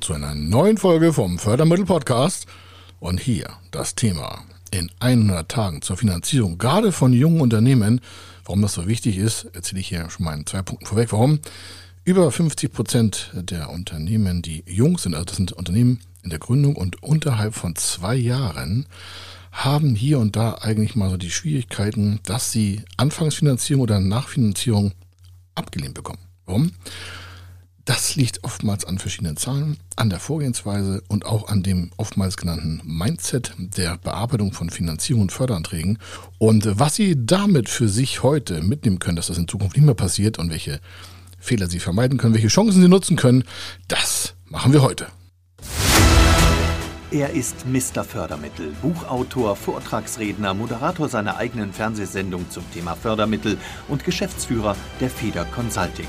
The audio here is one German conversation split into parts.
zu einer neuen Folge vom Fördermittel Podcast. Und hier das Thema in 100 Tagen zur Finanzierung, gerade von jungen Unternehmen. Warum das so wichtig ist, erzähle ich hier schon mal in zwei Punkten vorweg. Warum? Über 50 Prozent der Unternehmen, die jung sind, also das sind Unternehmen in der Gründung und unterhalb von zwei Jahren, haben hier und da eigentlich mal so die Schwierigkeiten, dass sie Anfangsfinanzierung oder Nachfinanzierung abgelehnt bekommen. Warum? Das liegt oftmals an verschiedenen Zahlen, an der Vorgehensweise und auch an dem oftmals genannten Mindset der Bearbeitung von Finanzierung und Förderanträgen. Und was Sie damit für sich heute mitnehmen können, dass das in Zukunft nicht mehr passiert und welche Fehler Sie vermeiden können, welche Chancen Sie nutzen können, das machen wir heute. Er ist Mr. Fördermittel, Buchautor, Vortragsredner, Moderator seiner eigenen Fernsehsendung zum Thema Fördermittel und Geschäftsführer der Feder Consulting.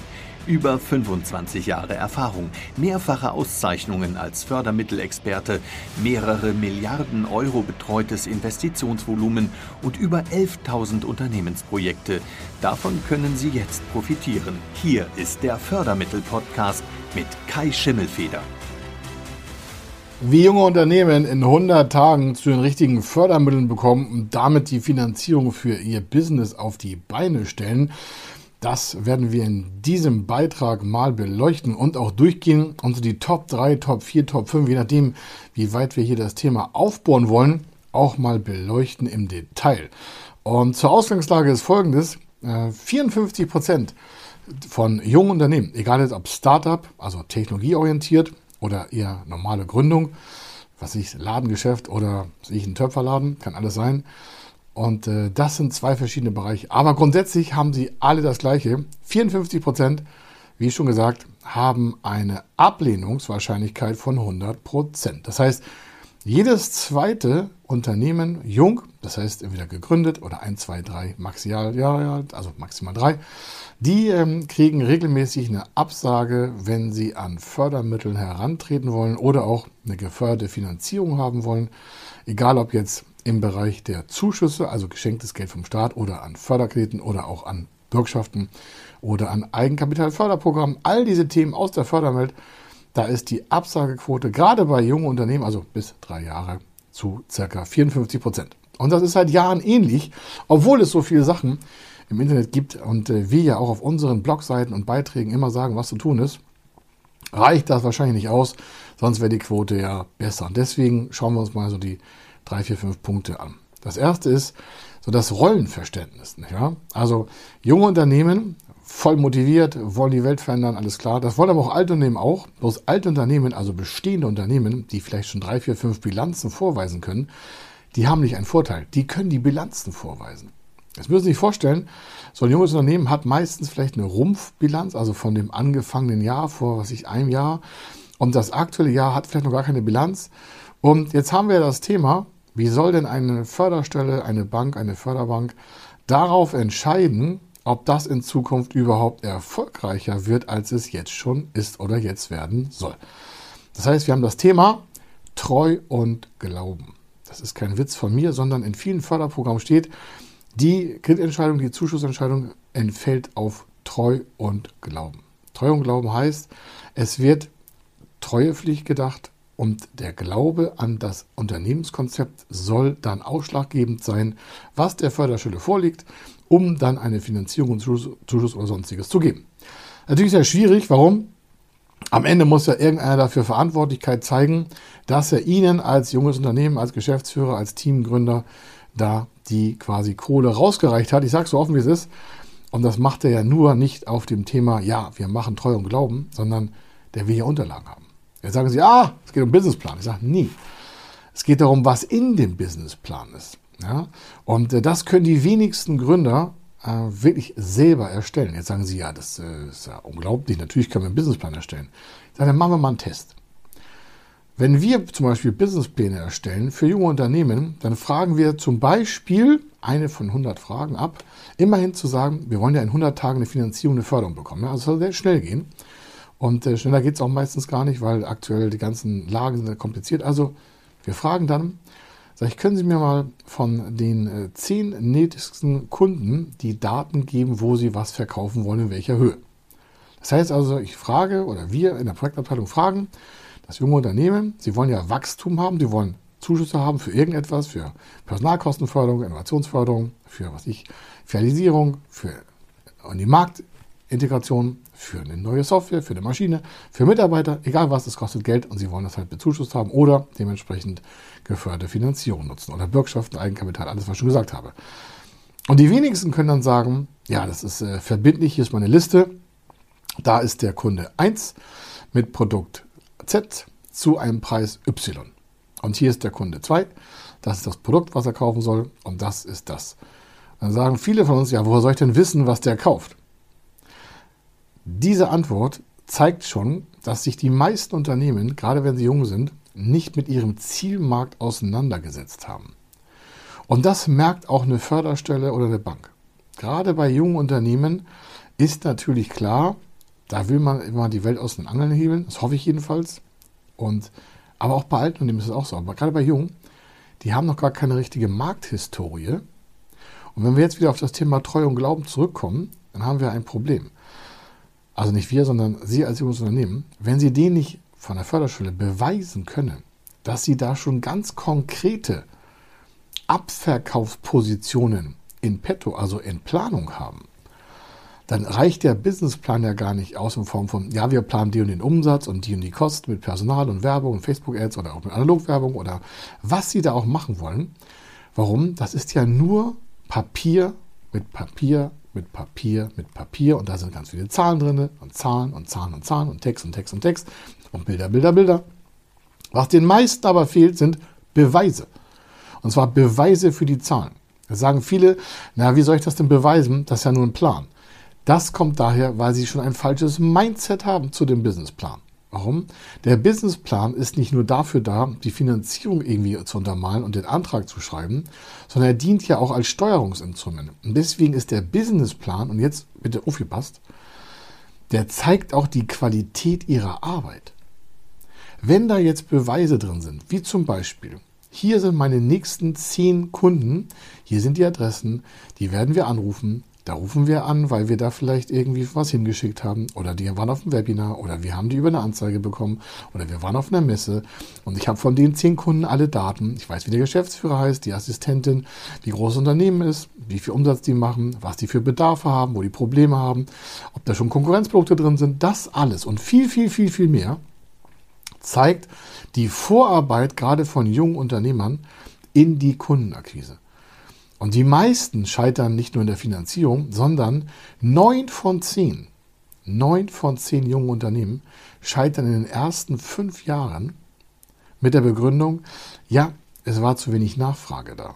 Über 25 Jahre Erfahrung, mehrfache Auszeichnungen als Fördermittelexperte, mehrere Milliarden Euro betreutes Investitionsvolumen und über 11.000 Unternehmensprojekte. Davon können Sie jetzt profitieren. Hier ist der Fördermittel-Podcast mit Kai Schimmelfeder. Wie junge Unternehmen in 100 Tagen zu den richtigen Fördermitteln bekommen und damit die Finanzierung für ihr Business auf die Beine stellen, das werden wir in diesem Beitrag mal beleuchten und auch durchgehen und so die Top 3, Top 4, Top 5, je nachdem, wie weit wir hier das Thema aufbauen wollen, auch mal beleuchten im Detail. Und zur Ausgangslage ist folgendes. 54 äh, Prozent von jungen Unternehmen, egal jetzt ob Startup, also technologieorientiert oder eher normale Gründung, was ich Ladengeschäft oder ich ein Töpferladen, kann alles sein, und äh, das sind zwei verschiedene Bereiche. Aber grundsätzlich haben sie alle das Gleiche. 54 Prozent, wie schon gesagt, haben eine Ablehnungswahrscheinlichkeit von 100 Prozent. Das heißt, jedes zweite Unternehmen, jung, das heißt entweder gegründet oder ein, zwei, drei maximal Jahre alt, also maximal drei, die ähm, kriegen regelmäßig eine Absage, wenn sie an Fördermitteln herantreten wollen oder auch eine geförderte Finanzierung haben wollen. Egal ob jetzt im Bereich der Zuschüsse, also geschenktes Geld vom Staat oder an Förderkrediten oder auch an Bürgschaften oder an Eigenkapitalförderprogrammen. All diese Themen aus der Förderwelt, da ist die Absagequote gerade bei jungen Unternehmen, also bis drei Jahre, zu ca. 54 Prozent. Und das ist seit Jahren ähnlich, obwohl es so viele Sachen im Internet gibt und äh, wir ja auch auf unseren Blogseiten und Beiträgen immer sagen, was zu tun ist, reicht das wahrscheinlich nicht aus, sonst wäre die Quote ja besser. Und deswegen schauen wir uns mal so die drei, vier, fünf Punkte an. Das erste ist so das Rollenverständnis. Ja? Also junge Unternehmen, voll motiviert, wollen die Welt verändern, alles klar. Das wollen aber auch alte Unternehmen auch. Bloß alte Unternehmen, also bestehende Unternehmen, die vielleicht schon drei, vier, fünf Bilanzen vorweisen können, die haben nicht einen Vorteil. Die können die Bilanzen vorweisen. Jetzt müssen Sie sich vorstellen, so ein junges Unternehmen hat meistens vielleicht eine Rumpfbilanz, also von dem angefangenen Jahr vor, was ich, einem Jahr. Und das aktuelle Jahr hat vielleicht noch gar keine Bilanz. Und jetzt haben wir das Thema, wie soll denn eine Förderstelle, eine Bank, eine Förderbank darauf entscheiden, ob das in Zukunft überhaupt erfolgreicher wird, als es jetzt schon ist oder jetzt werden soll. Das heißt, wir haben das Thema Treu und Glauben. Das ist kein Witz von mir, sondern in vielen Förderprogrammen steht, die Kreditentscheidung, die Zuschussentscheidung entfällt auf Treu und Glauben. Treu und Glauben heißt, es wird Treuepflicht gedacht, und der Glaube an das Unternehmenskonzept soll dann ausschlaggebend sein, was der Förderstelle vorliegt, um dann eine Finanzierung, Zuschuss oder sonstiges zu geben. Natürlich sehr schwierig. Warum? Am Ende muss ja irgendeiner dafür Verantwortlichkeit zeigen, dass er Ihnen als junges Unternehmen, als Geschäftsführer, als Teamgründer da die quasi Kohle rausgereicht hat. Ich sage so offen, wie es ist. Und das macht er ja nur nicht auf dem Thema, ja, wir machen Treu und Glauben, sondern der will ja Unterlagen haben. Jetzt sagen Sie, ah, es geht um Businessplan. Ich sage, nie. Es geht darum, was in dem Businessplan ist. Ja? Und äh, das können die wenigsten Gründer äh, wirklich selber erstellen. Jetzt sagen Sie, ja, das äh, ist ja unglaublich. Natürlich können wir einen Businessplan erstellen. Ich sage, dann machen wir mal einen Test. Wenn wir zum Beispiel Businesspläne erstellen für junge Unternehmen, dann fragen wir zum Beispiel eine von 100 Fragen ab. Immerhin zu sagen, wir wollen ja in 100 Tagen eine Finanzierung, eine Förderung bekommen. Also es soll sehr schnell gehen. Und äh, schneller geht es auch meistens gar nicht, weil aktuell die ganzen Lagen sind kompliziert. Also wir fragen dann, sag ich, können Sie mir mal von den äh, zehn nächsten Kunden die Daten geben, wo Sie was verkaufen wollen, in welcher Höhe. Das heißt also, ich frage oder wir in der Projektabteilung fragen das junge Unternehmen, sie wollen ja Wachstum haben, sie wollen Zuschüsse haben für irgendetwas, für Personalkostenförderung, Innovationsförderung, für was ich, Filialisierung, für die Marktintegration, für eine neue Software, für eine Maschine, für Mitarbeiter, egal was, es kostet Geld und sie wollen das halt bezuschusst haben oder dementsprechend geförderte Finanzierung nutzen oder Bürgschaften, Eigenkapital, alles, was ich schon gesagt habe. Und die wenigsten können dann sagen, ja, das ist äh, verbindlich, hier ist meine Liste, da ist der Kunde 1 mit Produkt Z zu einem Preis Y. Und hier ist der Kunde 2, das ist das Produkt, was er kaufen soll und das ist das. Dann sagen viele von uns, ja, woher soll ich denn wissen, was der kauft? Diese Antwort zeigt schon, dass sich die meisten Unternehmen, gerade wenn sie jung sind, nicht mit ihrem Zielmarkt auseinandergesetzt haben. Und das merkt auch eine Förderstelle oder eine Bank. Gerade bei jungen Unternehmen ist natürlich klar, da will man immer die Welt aus den Angeln hebeln, das hoffe ich jedenfalls. Und, aber auch bei alten Unternehmen ist es auch so. Aber gerade bei jungen, die haben noch gar keine richtige Markthistorie. Und wenn wir jetzt wieder auf das Thema Treu und Glauben zurückkommen, dann haben wir ein Problem. Also nicht wir, sondern Sie als junges Unternehmen. Wenn Sie den nicht von der Förderschule beweisen können, dass Sie da schon ganz konkrete Abverkaufspositionen in petto, also in Planung haben, dann reicht der Businessplan ja gar nicht aus in Form von, ja, wir planen die und den Umsatz und die und die Kosten mit Personal und Werbung und Facebook-Ads oder auch mit Analogwerbung oder was Sie da auch machen wollen. Warum? Das ist ja nur Papier mit Papier mit Papier mit Papier und da sind ganz viele Zahlen drin und Zahlen und Zahlen und Zahlen und Text und Text und Text und Bilder, Bilder, Bilder. Was den meisten aber fehlt, sind Beweise. Und zwar Beweise für die Zahlen. Da sagen viele, na, wie soll ich das denn beweisen? Das ist ja nur ein Plan. Das kommt daher, weil sie schon ein falsches Mindset haben zu dem Businessplan. Warum? Der Businessplan ist nicht nur dafür da, die Finanzierung irgendwie zu untermalen und den Antrag zu schreiben, sondern er dient ja auch als Steuerungsinstrument. Und deswegen ist der Businessplan, und jetzt bitte aufgepasst, der zeigt auch die Qualität ihrer Arbeit. Wenn da jetzt Beweise drin sind, wie zum Beispiel, hier sind meine nächsten zehn Kunden, hier sind die Adressen, die werden wir anrufen, da rufen wir an, weil wir da vielleicht irgendwie was hingeschickt haben oder die waren auf dem Webinar oder wir haben die über eine Anzeige bekommen oder wir waren auf einer Messe und ich habe von den zehn Kunden alle Daten. Ich weiß, wie der Geschäftsführer heißt, die Assistentin, wie groß das Unternehmen ist, wie viel Umsatz die machen, was die für Bedarfe haben, wo die Probleme haben, ob da schon Konkurrenzprodukte drin sind. Das alles und viel, viel, viel, viel mehr zeigt die Vorarbeit gerade von jungen Unternehmern in die Kundenakquise. Und die meisten scheitern nicht nur in der Finanzierung, sondern neun von zehn, neun von zehn jungen Unternehmen scheitern in den ersten fünf Jahren mit der Begründung, ja, es war zu wenig Nachfrage da.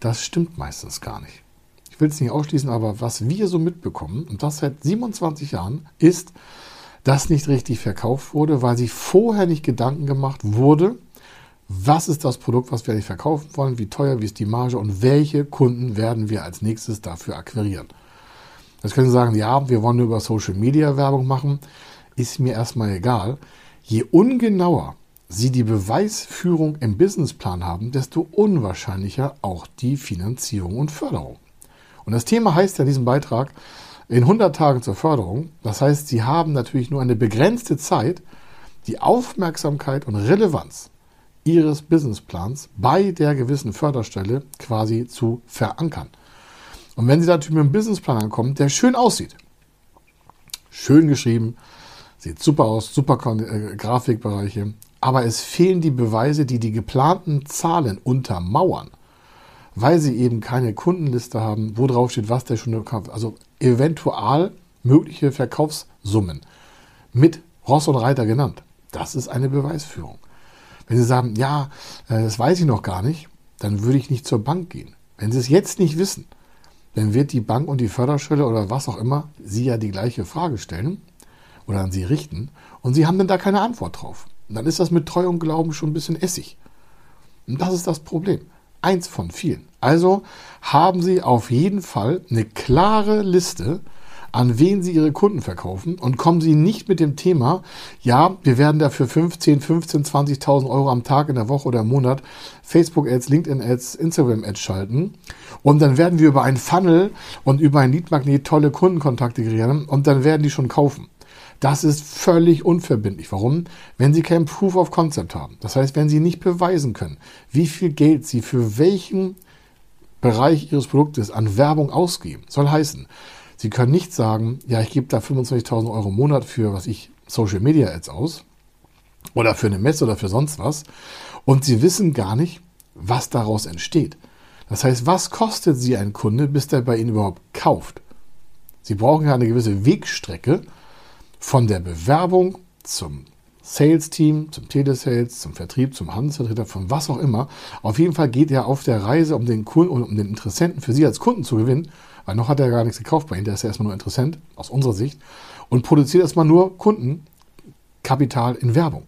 Das stimmt meistens gar nicht. Ich will es nicht ausschließen, aber was wir so mitbekommen, und das seit 27 Jahren, ist, dass nicht richtig verkauft wurde, weil sich vorher nicht Gedanken gemacht wurde, was ist das Produkt, was wir eigentlich verkaufen wollen, wie teuer, wie ist die Marge und welche Kunden werden wir als nächstes dafür akquirieren. Jetzt können Sie sagen, ja, wir wollen nur über Social Media Werbung machen, ist mir erstmal egal. Je ungenauer Sie die Beweisführung im Businessplan haben, desto unwahrscheinlicher auch die Finanzierung und Förderung. Und das Thema heißt ja in diesem Beitrag in 100 Tagen zur Förderung. Das heißt, Sie haben natürlich nur eine begrenzte Zeit, die Aufmerksamkeit und Relevanz Ihres Businessplans bei der gewissen Förderstelle quasi zu verankern. Und wenn Sie natürlich mit einem Businessplan ankommen, der schön aussieht, schön geschrieben, sieht super aus, super äh, Grafikbereiche, aber es fehlen die Beweise, die die geplanten Zahlen untermauern, weil sie eben keine Kundenliste haben, wo drauf steht, was der schon kauft. Also eventual mögliche Verkaufssummen mit Ross und Reiter genannt. Das ist eine Beweisführung. Wenn Sie sagen, ja, äh, das weiß ich noch gar nicht, dann würde ich nicht zur Bank gehen. Wenn Sie es jetzt nicht wissen, dann wird die Bank und die Förderstelle oder was auch immer Sie ja die gleiche Frage stellen oder an Sie richten und Sie haben dann da keine Antwort drauf. Und dann ist das mit Treu und Glauben schon ein bisschen Essig. Und das ist das Problem. eins von vielen. Also haben Sie auf jeden Fall eine klare Liste, an wen Sie Ihre Kunden verkaufen und kommen Sie nicht mit dem Thema, ja, wir werden dafür 15, 15, 20.000 Euro am Tag, in der Woche oder im Monat Facebook-Ads, LinkedIn-Ads, Instagram-Ads schalten und dann werden wir über einen Funnel und über ein Leadmagnet tolle Kundenkontakte kreieren und dann werden die schon kaufen. Das ist völlig unverbindlich. Warum? Wenn Sie kein Proof of Concept haben. Das heißt, wenn Sie nicht beweisen können, wie viel Geld Sie für welchen Bereich Ihres Produktes an Werbung ausgeben, soll heißen, Sie können nicht sagen, ja, ich gebe da 25.000 Euro im Monat für, was ich, Social Media Ads aus oder für eine Messe oder für sonst was und Sie wissen gar nicht, was daraus entsteht. Das heißt, was kostet Sie ein Kunde, bis der bei Ihnen überhaupt kauft? Sie brauchen ja eine gewisse Wegstrecke von der Bewerbung zum Sales-Team, zum Telesales, zum Vertrieb, zum Handelsvertreter, von was auch immer. Auf jeden Fall geht er auf der Reise, um den Kunden und um den Interessenten für Sie als Kunden zu gewinnen, weil noch hat er gar nichts gekauft bei Ihnen, der ist ja erstmal nur Interessent, aus unserer Sicht, und produziert erstmal nur Kundenkapital in Werbung.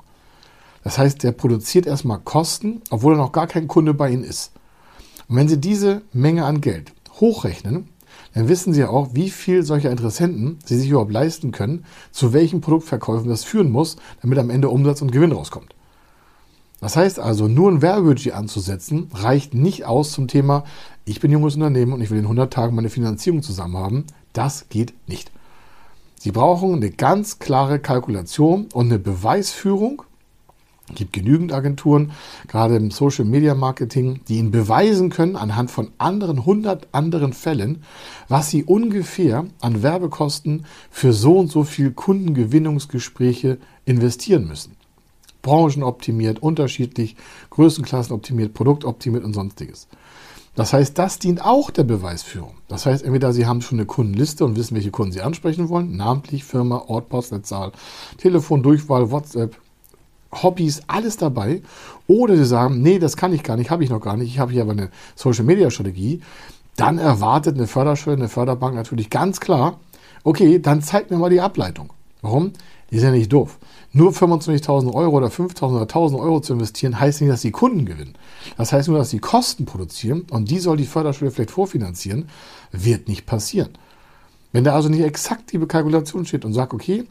Das heißt, der produziert erstmal Kosten, obwohl er noch gar kein Kunde bei Ihnen ist. Und wenn Sie diese Menge an Geld hochrechnen, dann wissen Sie auch, wie viel solcher Interessenten Sie sich überhaupt leisten können, zu welchen Produktverkäufen das führen muss, damit am Ende Umsatz und Gewinn rauskommt. Das heißt also, nur ein Werbebudget anzusetzen, reicht nicht aus zum Thema, ich bin junges Unternehmen und ich will in 100 Tagen meine Finanzierung zusammen haben. Das geht nicht. Sie brauchen eine ganz klare Kalkulation und eine Beweisführung. Es gibt genügend Agenturen, gerade im Social Media Marketing, die Ihnen beweisen können anhand von anderen 100 anderen Fällen, was Sie ungefähr an Werbekosten für so und so viel Kundengewinnungsgespräche investieren müssen branchenoptimiert, unterschiedlich, Größenklassen optimiert, produktoptimiert und sonstiges. Das heißt, das dient auch der Beweisführung. Das heißt, entweder Sie haben schon eine Kundenliste und wissen, welche Kunden Sie ansprechen wollen, namentlich Firma, Ort, Postleitzahl, Telefon, Durchwahl, WhatsApp, Hobbys, alles dabei. Oder Sie sagen, nee, das kann ich gar nicht, habe ich noch gar nicht, ich habe hier aber eine Social-Media-Strategie. Dann erwartet eine Förderstelle, eine Förderbank natürlich ganz klar, okay, dann zeigt mir mal die Ableitung. Warum? Die ist ja nicht doof. Nur 25.000 Euro oder 5.000 oder 1.000 Euro zu investieren, heißt nicht, dass die Kunden gewinnen. Das heißt nur, dass die Kosten produzieren und die soll die Förderschule vielleicht vorfinanzieren. Wird nicht passieren. Wenn da also nicht exakt die Kalkulation steht und sagt, okay,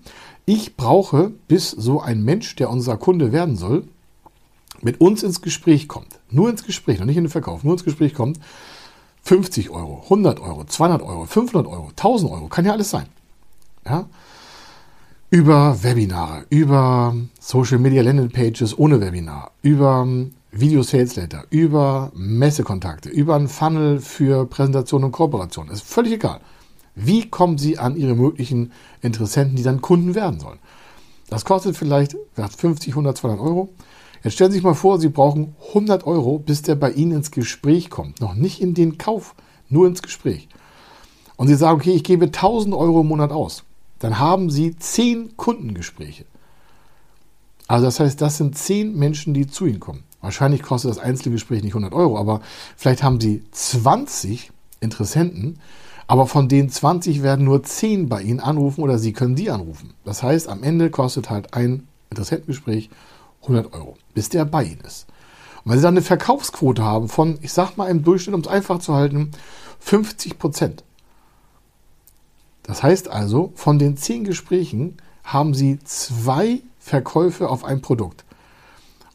ich brauche, bis so ein Mensch, der unser Kunde werden soll, mit uns ins Gespräch kommt, nur ins Gespräch, noch nicht in den Verkauf, nur ins Gespräch kommt, 50 Euro, 100 Euro, 200 Euro, 500 Euro, 1000 Euro, kann ja alles sein. Ja? Über Webinare, über Social Media Landing Pages ohne Webinar, über Video Sales Letter, über Messekontakte, über einen Funnel für Präsentation und Kooperation. Ist völlig egal. Wie kommen Sie an Ihre möglichen Interessenten, die dann Kunden werden sollen? Das kostet vielleicht 50, 100, 200 Euro. Jetzt stellen Sie sich mal vor, Sie brauchen 100 Euro, bis der bei Ihnen ins Gespräch kommt. Noch nicht in den Kauf, nur ins Gespräch. Und Sie sagen, okay, ich gebe 1000 Euro im Monat aus dann haben Sie zehn Kundengespräche. Also das heißt, das sind zehn Menschen, die zu Ihnen kommen. Wahrscheinlich kostet das einzelne Gespräch nicht 100 Euro, aber vielleicht haben Sie 20 Interessenten, aber von den 20 werden nur 10 bei Ihnen anrufen oder Sie können die anrufen. Das heißt, am Ende kostet halt ein Interessentengespräch 100 Euro, bis der bei Ihnen ist. Und wenn Sie dann eine Verkaufsquote haben von, ich sag mal im Durchschnitt, um es einfach zu halten, 50 Prozent, das heißt also, von den zehn Gesprächen haben Sie zwei Verkäufe auf ein Produkt.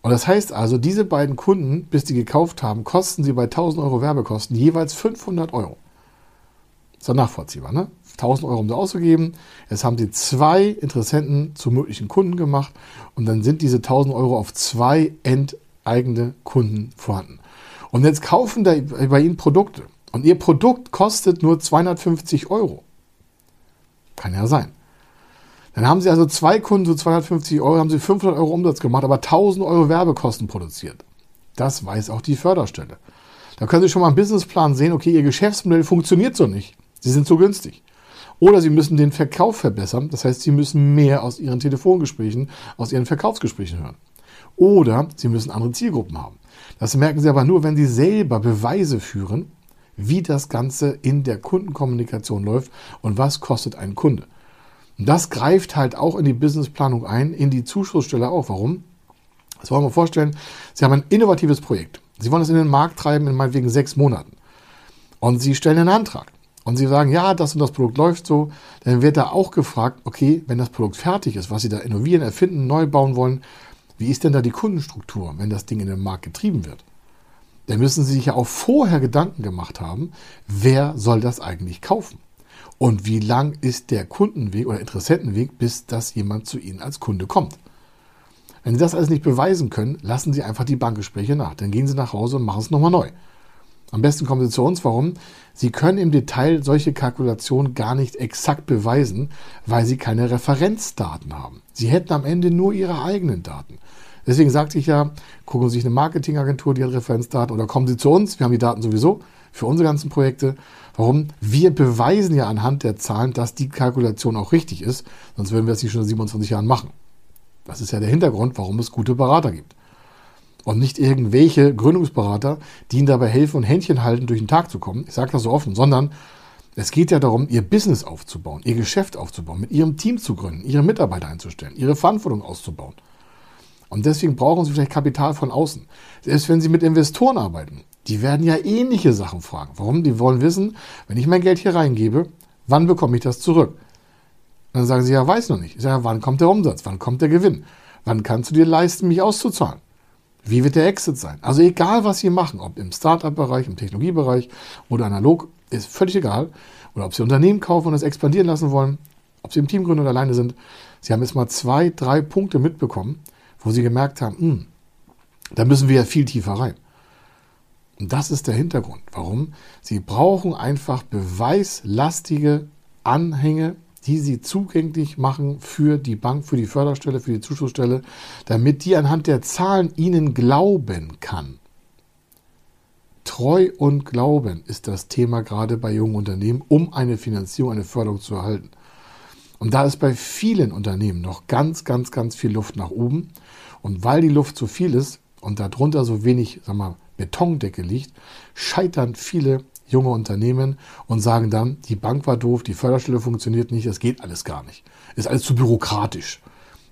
Und das heißt also, diese beiden Kunden, bis die gekauft haben, kosten sie bei 1000 Euro Werbekosten jeweils 500 Euro. Ist ja nachvollziehbar, ne? 1000 Euro um da auszugeben. Jetzt haben sie zwei Interessenten zu möglichen Kunden gemacht und dann sind diese 1000 Euro auf zwei enteigene Kunden vorhanden. Und jetzt kaufen da bei ihnen Produkte und ihr Produkt kostet nur 250 Euro. Kann ja sein. Dann haben sie also zwei Kunden, so 250 Euro, haben sie 500 Euro Umsatz gemacht, aber 1000 Euro Werbekosten produziert. Das weiß auch die Förderstelle. Da können Sie schon mal einen Businessplan sehen, okay, Ihr Geschäftsmodell funktioniert so nicht. Sie sind zu günstig. Oder Sie müssen den Verkauf verbessern. Das heißt, Sie müssen mehr aus Ihren Telefongesprächen, aus Ihren Verkaufsgesprächen hören. Oder Sie müssen andere Zielgruppen haben. Das merken Sie aber nur, wenn Sie selber Beweise führen, wie das Ganze in der Kundenkommunikation läuft und was kostet ein Kunde. Und das greift halt auch in die Businessplanung ein, in die Zuschussstelle auch. Warum? Das wollen wir vorstellen. Sie haben ein innovatives Projekt. Sie wollen es in den Markt treiben in meinetwegen sechs Monaten. Und Sie stellen einen Antrag. Und Sie sagen, ja, das und das Produkt läuft so. Dann wird da auch gefragt, okay, wenn das Produkt fertig ist, was Sie da innovieren, erfinden, neu bauen wollen, wie ist denn da die Kundenstruktur, wenn das Ding in den Markt getrieben wird? Dann müssen Sie sich ja auch vorher Gedanken gemacht haben, wer soll das eigentlich kaufen? Und wie lang ist der Kundenweg oder Interessentenweg, bis das jemand zu Ihnen als Kunde kommt? Wenn Sie das alles nicht beweisen können, lassen Sie einfach die Bankgespräche nach. Dann gehen Sie nach Hause und machen es nochmal neu. Am besten kommen Sie zu uns. Warum? Sie können im Detail solche Kalkulationen gar nicht exakt beweisen, weil Sie keine Referenzdaten haben. Sie hätten am Ende nur Ihre eigenen Daten. Deswegen sagte ich ja, gucken Sie sich eine Marketingagentur, die hat Referenzdaten, oder kommen Sie zu uns, wir haben die Daten sowieso für unsere ganzen Projekte. Warum? Wir beweisen ja anhand der Zahlen, dass die Kalkulation auch richtig ist, sonst würden wir es nicht schon in 27 Jahren machen. Das ist ja der Hintergrund, warum es gute Berater gibt. Und nicht irgendwelche Gründungsberater, die Ihnen dabei helfen und Händchen halten, durch den Tag zu kommen. Ich sage das so offen, sondern es geht ja darum, Ihr Business aufzubauen, Ihr Geschäft aufzubauen, mit Ihrem Team zu gründen, Ihre Mitarbeiter einzustellen, Ihre Verantwortung auszubauen. Und deswegen brauchen Sie vielleicht Kapital von außen. Selbst wenn Sie mit Investoren arbeiten, die werden ja ähnliche Sachen fragen. Warum? Die wollen wissen, wenn ich mein Geld hier reingebe, wann bekomme ich das zurück? dann sagen sie, ja, weiß noch nicht. Ich sage, wann kommt der Umsatz? Wann kommt der Gewinn? Wann kannst du dir leisten, mich auszuzahlen? Wie wird der Exit sein? Also egal, was Sie machen, ob im Startup-Bereich, im Technologiebereich oder analog, ist völlig egal. Oder ob Sie Unternehmen kaufen und es expandieren lassen wollen, ob Sie im Team gründen oder alleine sind. Sie haben jetzt mal zwei, drei Punkte mitbekommen, wo Sie gemerkt haben, hm, da müssen wir ja viel tiefer rein. Und das ist der Hintergrund. Warum? Sie brauchen einfach beweislastige Anhänge, die sie zugänglich machen für die Bank, für die Förderstelle, für die Zuschussstelle, damit die anhand der Zahlen ihnen glauben kann. Treu und Glauben ist das Thema gerade bei jungen Unternehmen, um eine Finanzierung, eine Förderung zu erhalten. Und da ist bei vielen Unternehmen noch ganz, ganz, ganz viel Luft nach oben. Und weil die Luft zu viel ist und darunter so wenig, sag mal, Betondecke liegt, scheitern viele junge Unternehmen und sagen dann, die Bank war doof, die Förderstelle funktioniert nicht, das geht alles gar nicht. Ist alles zu bürokratisch.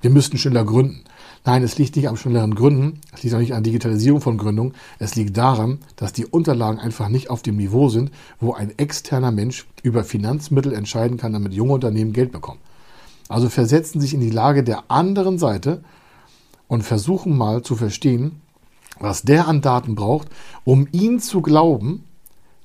Wir müssten schneller gründen. Nein, es liegt nicht am schnelleren Gründen, es liegt auch nicht an Digitalisierung von Gründung, es liegt daran, dass die Unterlagen einfach nicht auf dem Niveau sind, wo ein externer Mensch über Finanzmittel entscheiden kann, damit junge Unternehmen Geld bekommen. Also versetzen sich in die Lage der anderen Seite und versuchen mal zu verstehen, was der an Daten braucht, um ihn zu glauben,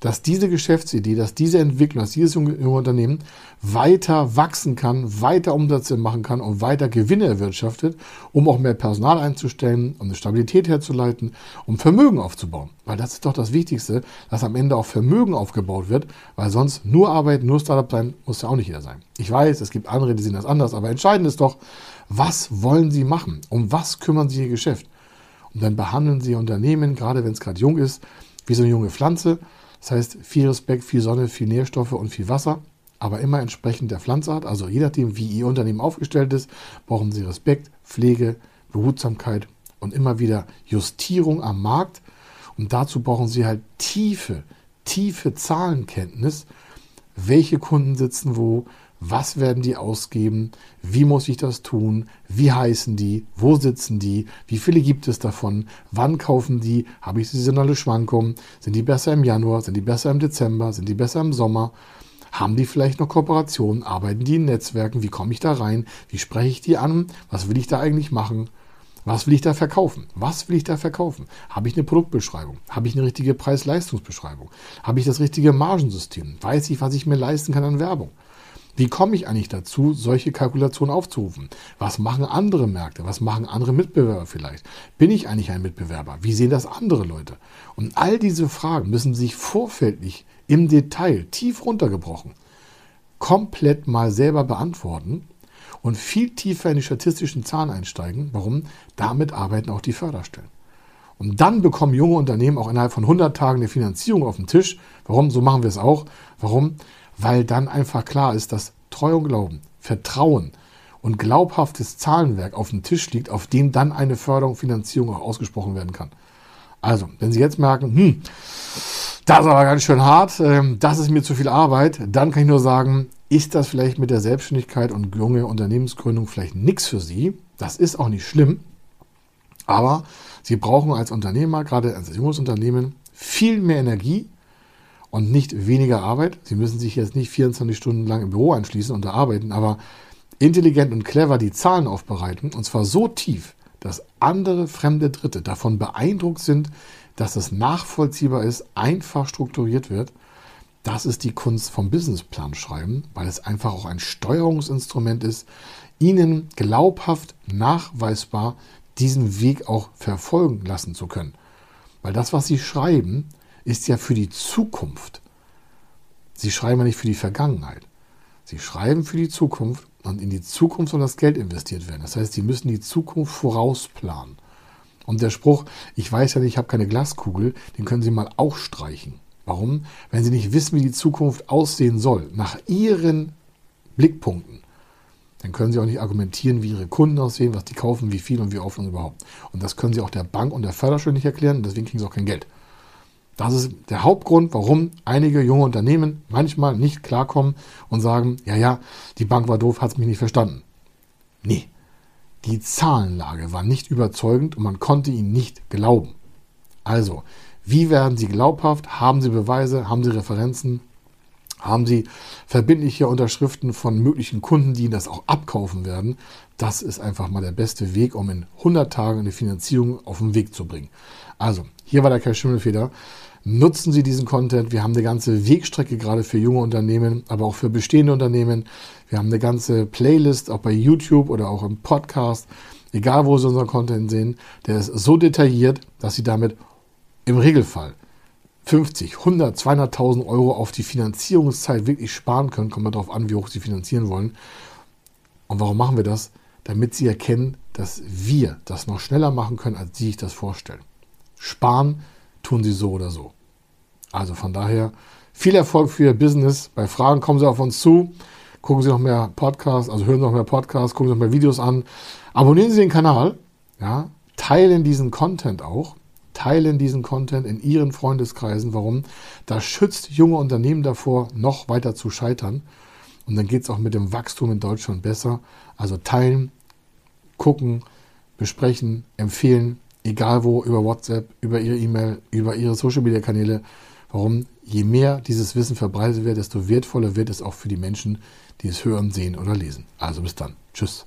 dass diese Geschäftsidee, dass diese Entwicklung, dass dieses junge Unternehmen weiter wachsen kann, weiter Umsätze machen kann und weiter Gewinne erwirtschaftet, um auch mehr Personal einzustellen, um eine Stabilität herzuleiten, um Vermögen aufzubauen. Weil das ist doch das Wichtigste, dass am Ende auch Vermögen aufgebaut wird, weil sonst nur arbeiten, nur Startup sein, muss ja auch nicht jeder sein. Ich weiß, es gibt andere, die sehen das anders, aber entscheidend ist doch, was wollen Sie machen? Um was kümmern Sie Ihr Geschäft? Und dann behandeln Sie Ihr Unternehmen, gerade wenn es gerade jung ist, wie so eine junge Pflanze das heißt, viel Respekt, viel Sonne, viel Nährstoffe und viel Wasser, aber immer entsprechend der Pflanzart. Also je nachdem, wie Ihr Unternehmen aufgestellt ist, brauchen Sie Respekt, Pflege, Behutsamkeit und immer wieder Justierung am Markt. Und dazu brauchen Sie halt tiefe, tiefe Zahlenkenntnis, welche Kunden sitzen wo, was werden die ausgeben? Wie muss ich das tun? Wie heißen die? Wo sitzen die? Wie viele gibt es davon? Wann kaufen die? Habe ich saisonale Schwankungen? Sind die besser im Januar? Sind die besser im Dezember? Sind die besser im Sommer? Haben die vielleicht noch Kooperationen? Arbeiten die in Netzwerken? Wie komme ich da rein? Wie spreche ich die an? Was will ich da eigentlich machen? Was will ich da verkaufen? Was will ich da verkaufen? Habe ich eine Produktbeschreibung? Habe ich eine richtige Preis-Leistungsbeschreibung? Habe ich das richtige Margensystem? Weiß ich, was ich mir leisten kann an Werbung? Wie komme ich eigentlich dazu, solche Kalkulationen aufzurufen? Was machen andere Märkte? Was machen andere Mitbewerber vielleicht? Bin ich eigentlich ein Mitbewerber? Wie sehen das andere Leute? Und all diese Fragen müssen sich vorfältig im Detail, tief runtergebrochen, komplett mal selber beantworten und viel tiefer in die statistischen Zahlen einsteigen. Warum? Damit arbeiten auch die Förderstellen. Und dann bekommen junge Unternehmen auch innerhalb von 100 Tagen eine Finanzierung auf den Tisch. Warum? So machen wir es auch. Warum? Weil dann einfach klar ist, dass Treu und Glauben, Vertrauen und glaubhaftes Zahlenwerk auf dem Tisch liegt, auf dem dann eine Förderung, Finanzierung auch ausgesprochen werden kann. Also, wenn Sie jetzt merken, hm, das ist aber ganz schön hart, ähm, das ist mir zu viel Arbeit, dann kann ich nur sagen, ist das vielleicht mit der Selbstständigkeit und junge Unternehmensgründung vielleicht nichts für Sie. Das ist auch nicht schlimm. Aber Sie brauchen als Unternehmer, gerade als junges Unternehmen, viel mehr Energie und nicht weniger Arbeit. Sie müssen sich jetzt nicht 24 Stunden lang im Büro einschließen und da arbeiten, aber intelligent und clever die Zahlen aufbereiten, und zwar so tief, dass andere fremde Dritte davon beeindruckt sind, dass es nachvollziehbar ist, einfach strukturiert wird. Das ist die Kunst vom Businessplan schreiben, weil es einfach auch ein Steuerungsinstrument ist, Ihnen glaubhaft nachweisbar diesen Weg auch verfolgen lassen zu können. Weil das, was Sie schreiben, ist ja für die Zukunft. Sie schreiben ja nicht für die Vergangenheit. Sie schreiben für die Zukunft und in die Zukunft soll das Geld investiert werden. Das heißt, Sie müssen die Zukunft vorausplanen. Und der Spruch, ich weiß ja nicht, ich habe keine Glaskugel, den können Sie mal auch streichen. Warum? Wenn Sie nicht wissen, wie die Zukunft aussehen soll, nach Ihren Blickpunkten, dann können Sie auch nicht argumentieren, wie Ihre Kunden aussehen, was die kaufen, wie viel und wie oft und überhaupt. Und das können Sie auch der Bank und der Förderschule nicht erklären deswegen kriegen Sie auch kein Geld. Das ist der Hauptgrund, warum einige junge Unternehmen manchmal nicht klarkommen und sagen, ja, ja, die Bank war doof, hat es mich nicht verstanden. Nee, die Zahlenlage war nicht überzeugend und man konnte ihnen nicht glauben. Also, wie werden Sie glaubhaft? Haben Sie Beweise? Haben Sie Referenzen? Haben Sie verbindliche Unterschriften von möglichen Kunden, die Ihnen das auch abkaufen werden? Das ist einfach mal der beste Weg, um in 100 Tagen eine Finanzierung auf den Weg zu bringen. Also, hier war der Kai Schimmelfeder. Nutzen Sie diesen Content. Wir haben eine ganze Wegstrecke gerade für junge Unternehmen, aber auch für bestehende Unternehmen. Wir haben eine ganze Playlist, auch bei YouTube oder auch im Podcast. Egal, wo Sie unseren Content sehen, der ist so detailliert, dass Sie damit im Regelfall 50, 100, 200.000 Euro auf die Finanzierungszeit wirklich sparen können. Kommt darauf an, wie hoch Sie finanzieren wollen. Und warum machen wir das? Damit Sie erkennen, dass wir das noch schneller machen können, als Sie sich das vorstellen. Sparen tun Sie so oder so. Also von daher viel Erfolg für Ihr Business. Bei Fragen kommen Sie auf uns zu. Gucken Sie noch mehr Podcasts, also hören Sie noch mehr Podcasts, gucken Sie noch mehr Videos an. Abonnieren Sie den Kanal. Ja, teilen diesen Content auch teilen diesen Content in Ihren Freundeskreisen. Warum? Das schützt junge Unternehmen davor, noch weiter zu scheitern. Und dann geht es auch mit dem Wachstum in Deutschland besser. Also teilen, gucken, besprechen, empfehlen, egal wo, über WhatsApp, über Ihre E-Mail, über Ihre Social-Media-Kanäle. Warum? Je mehr dieses Wissen verbreitet wird, desto wertvoller wird es auch für die Menschen, die es hören, sehen oder lesen. Also bis dann. Tschüss.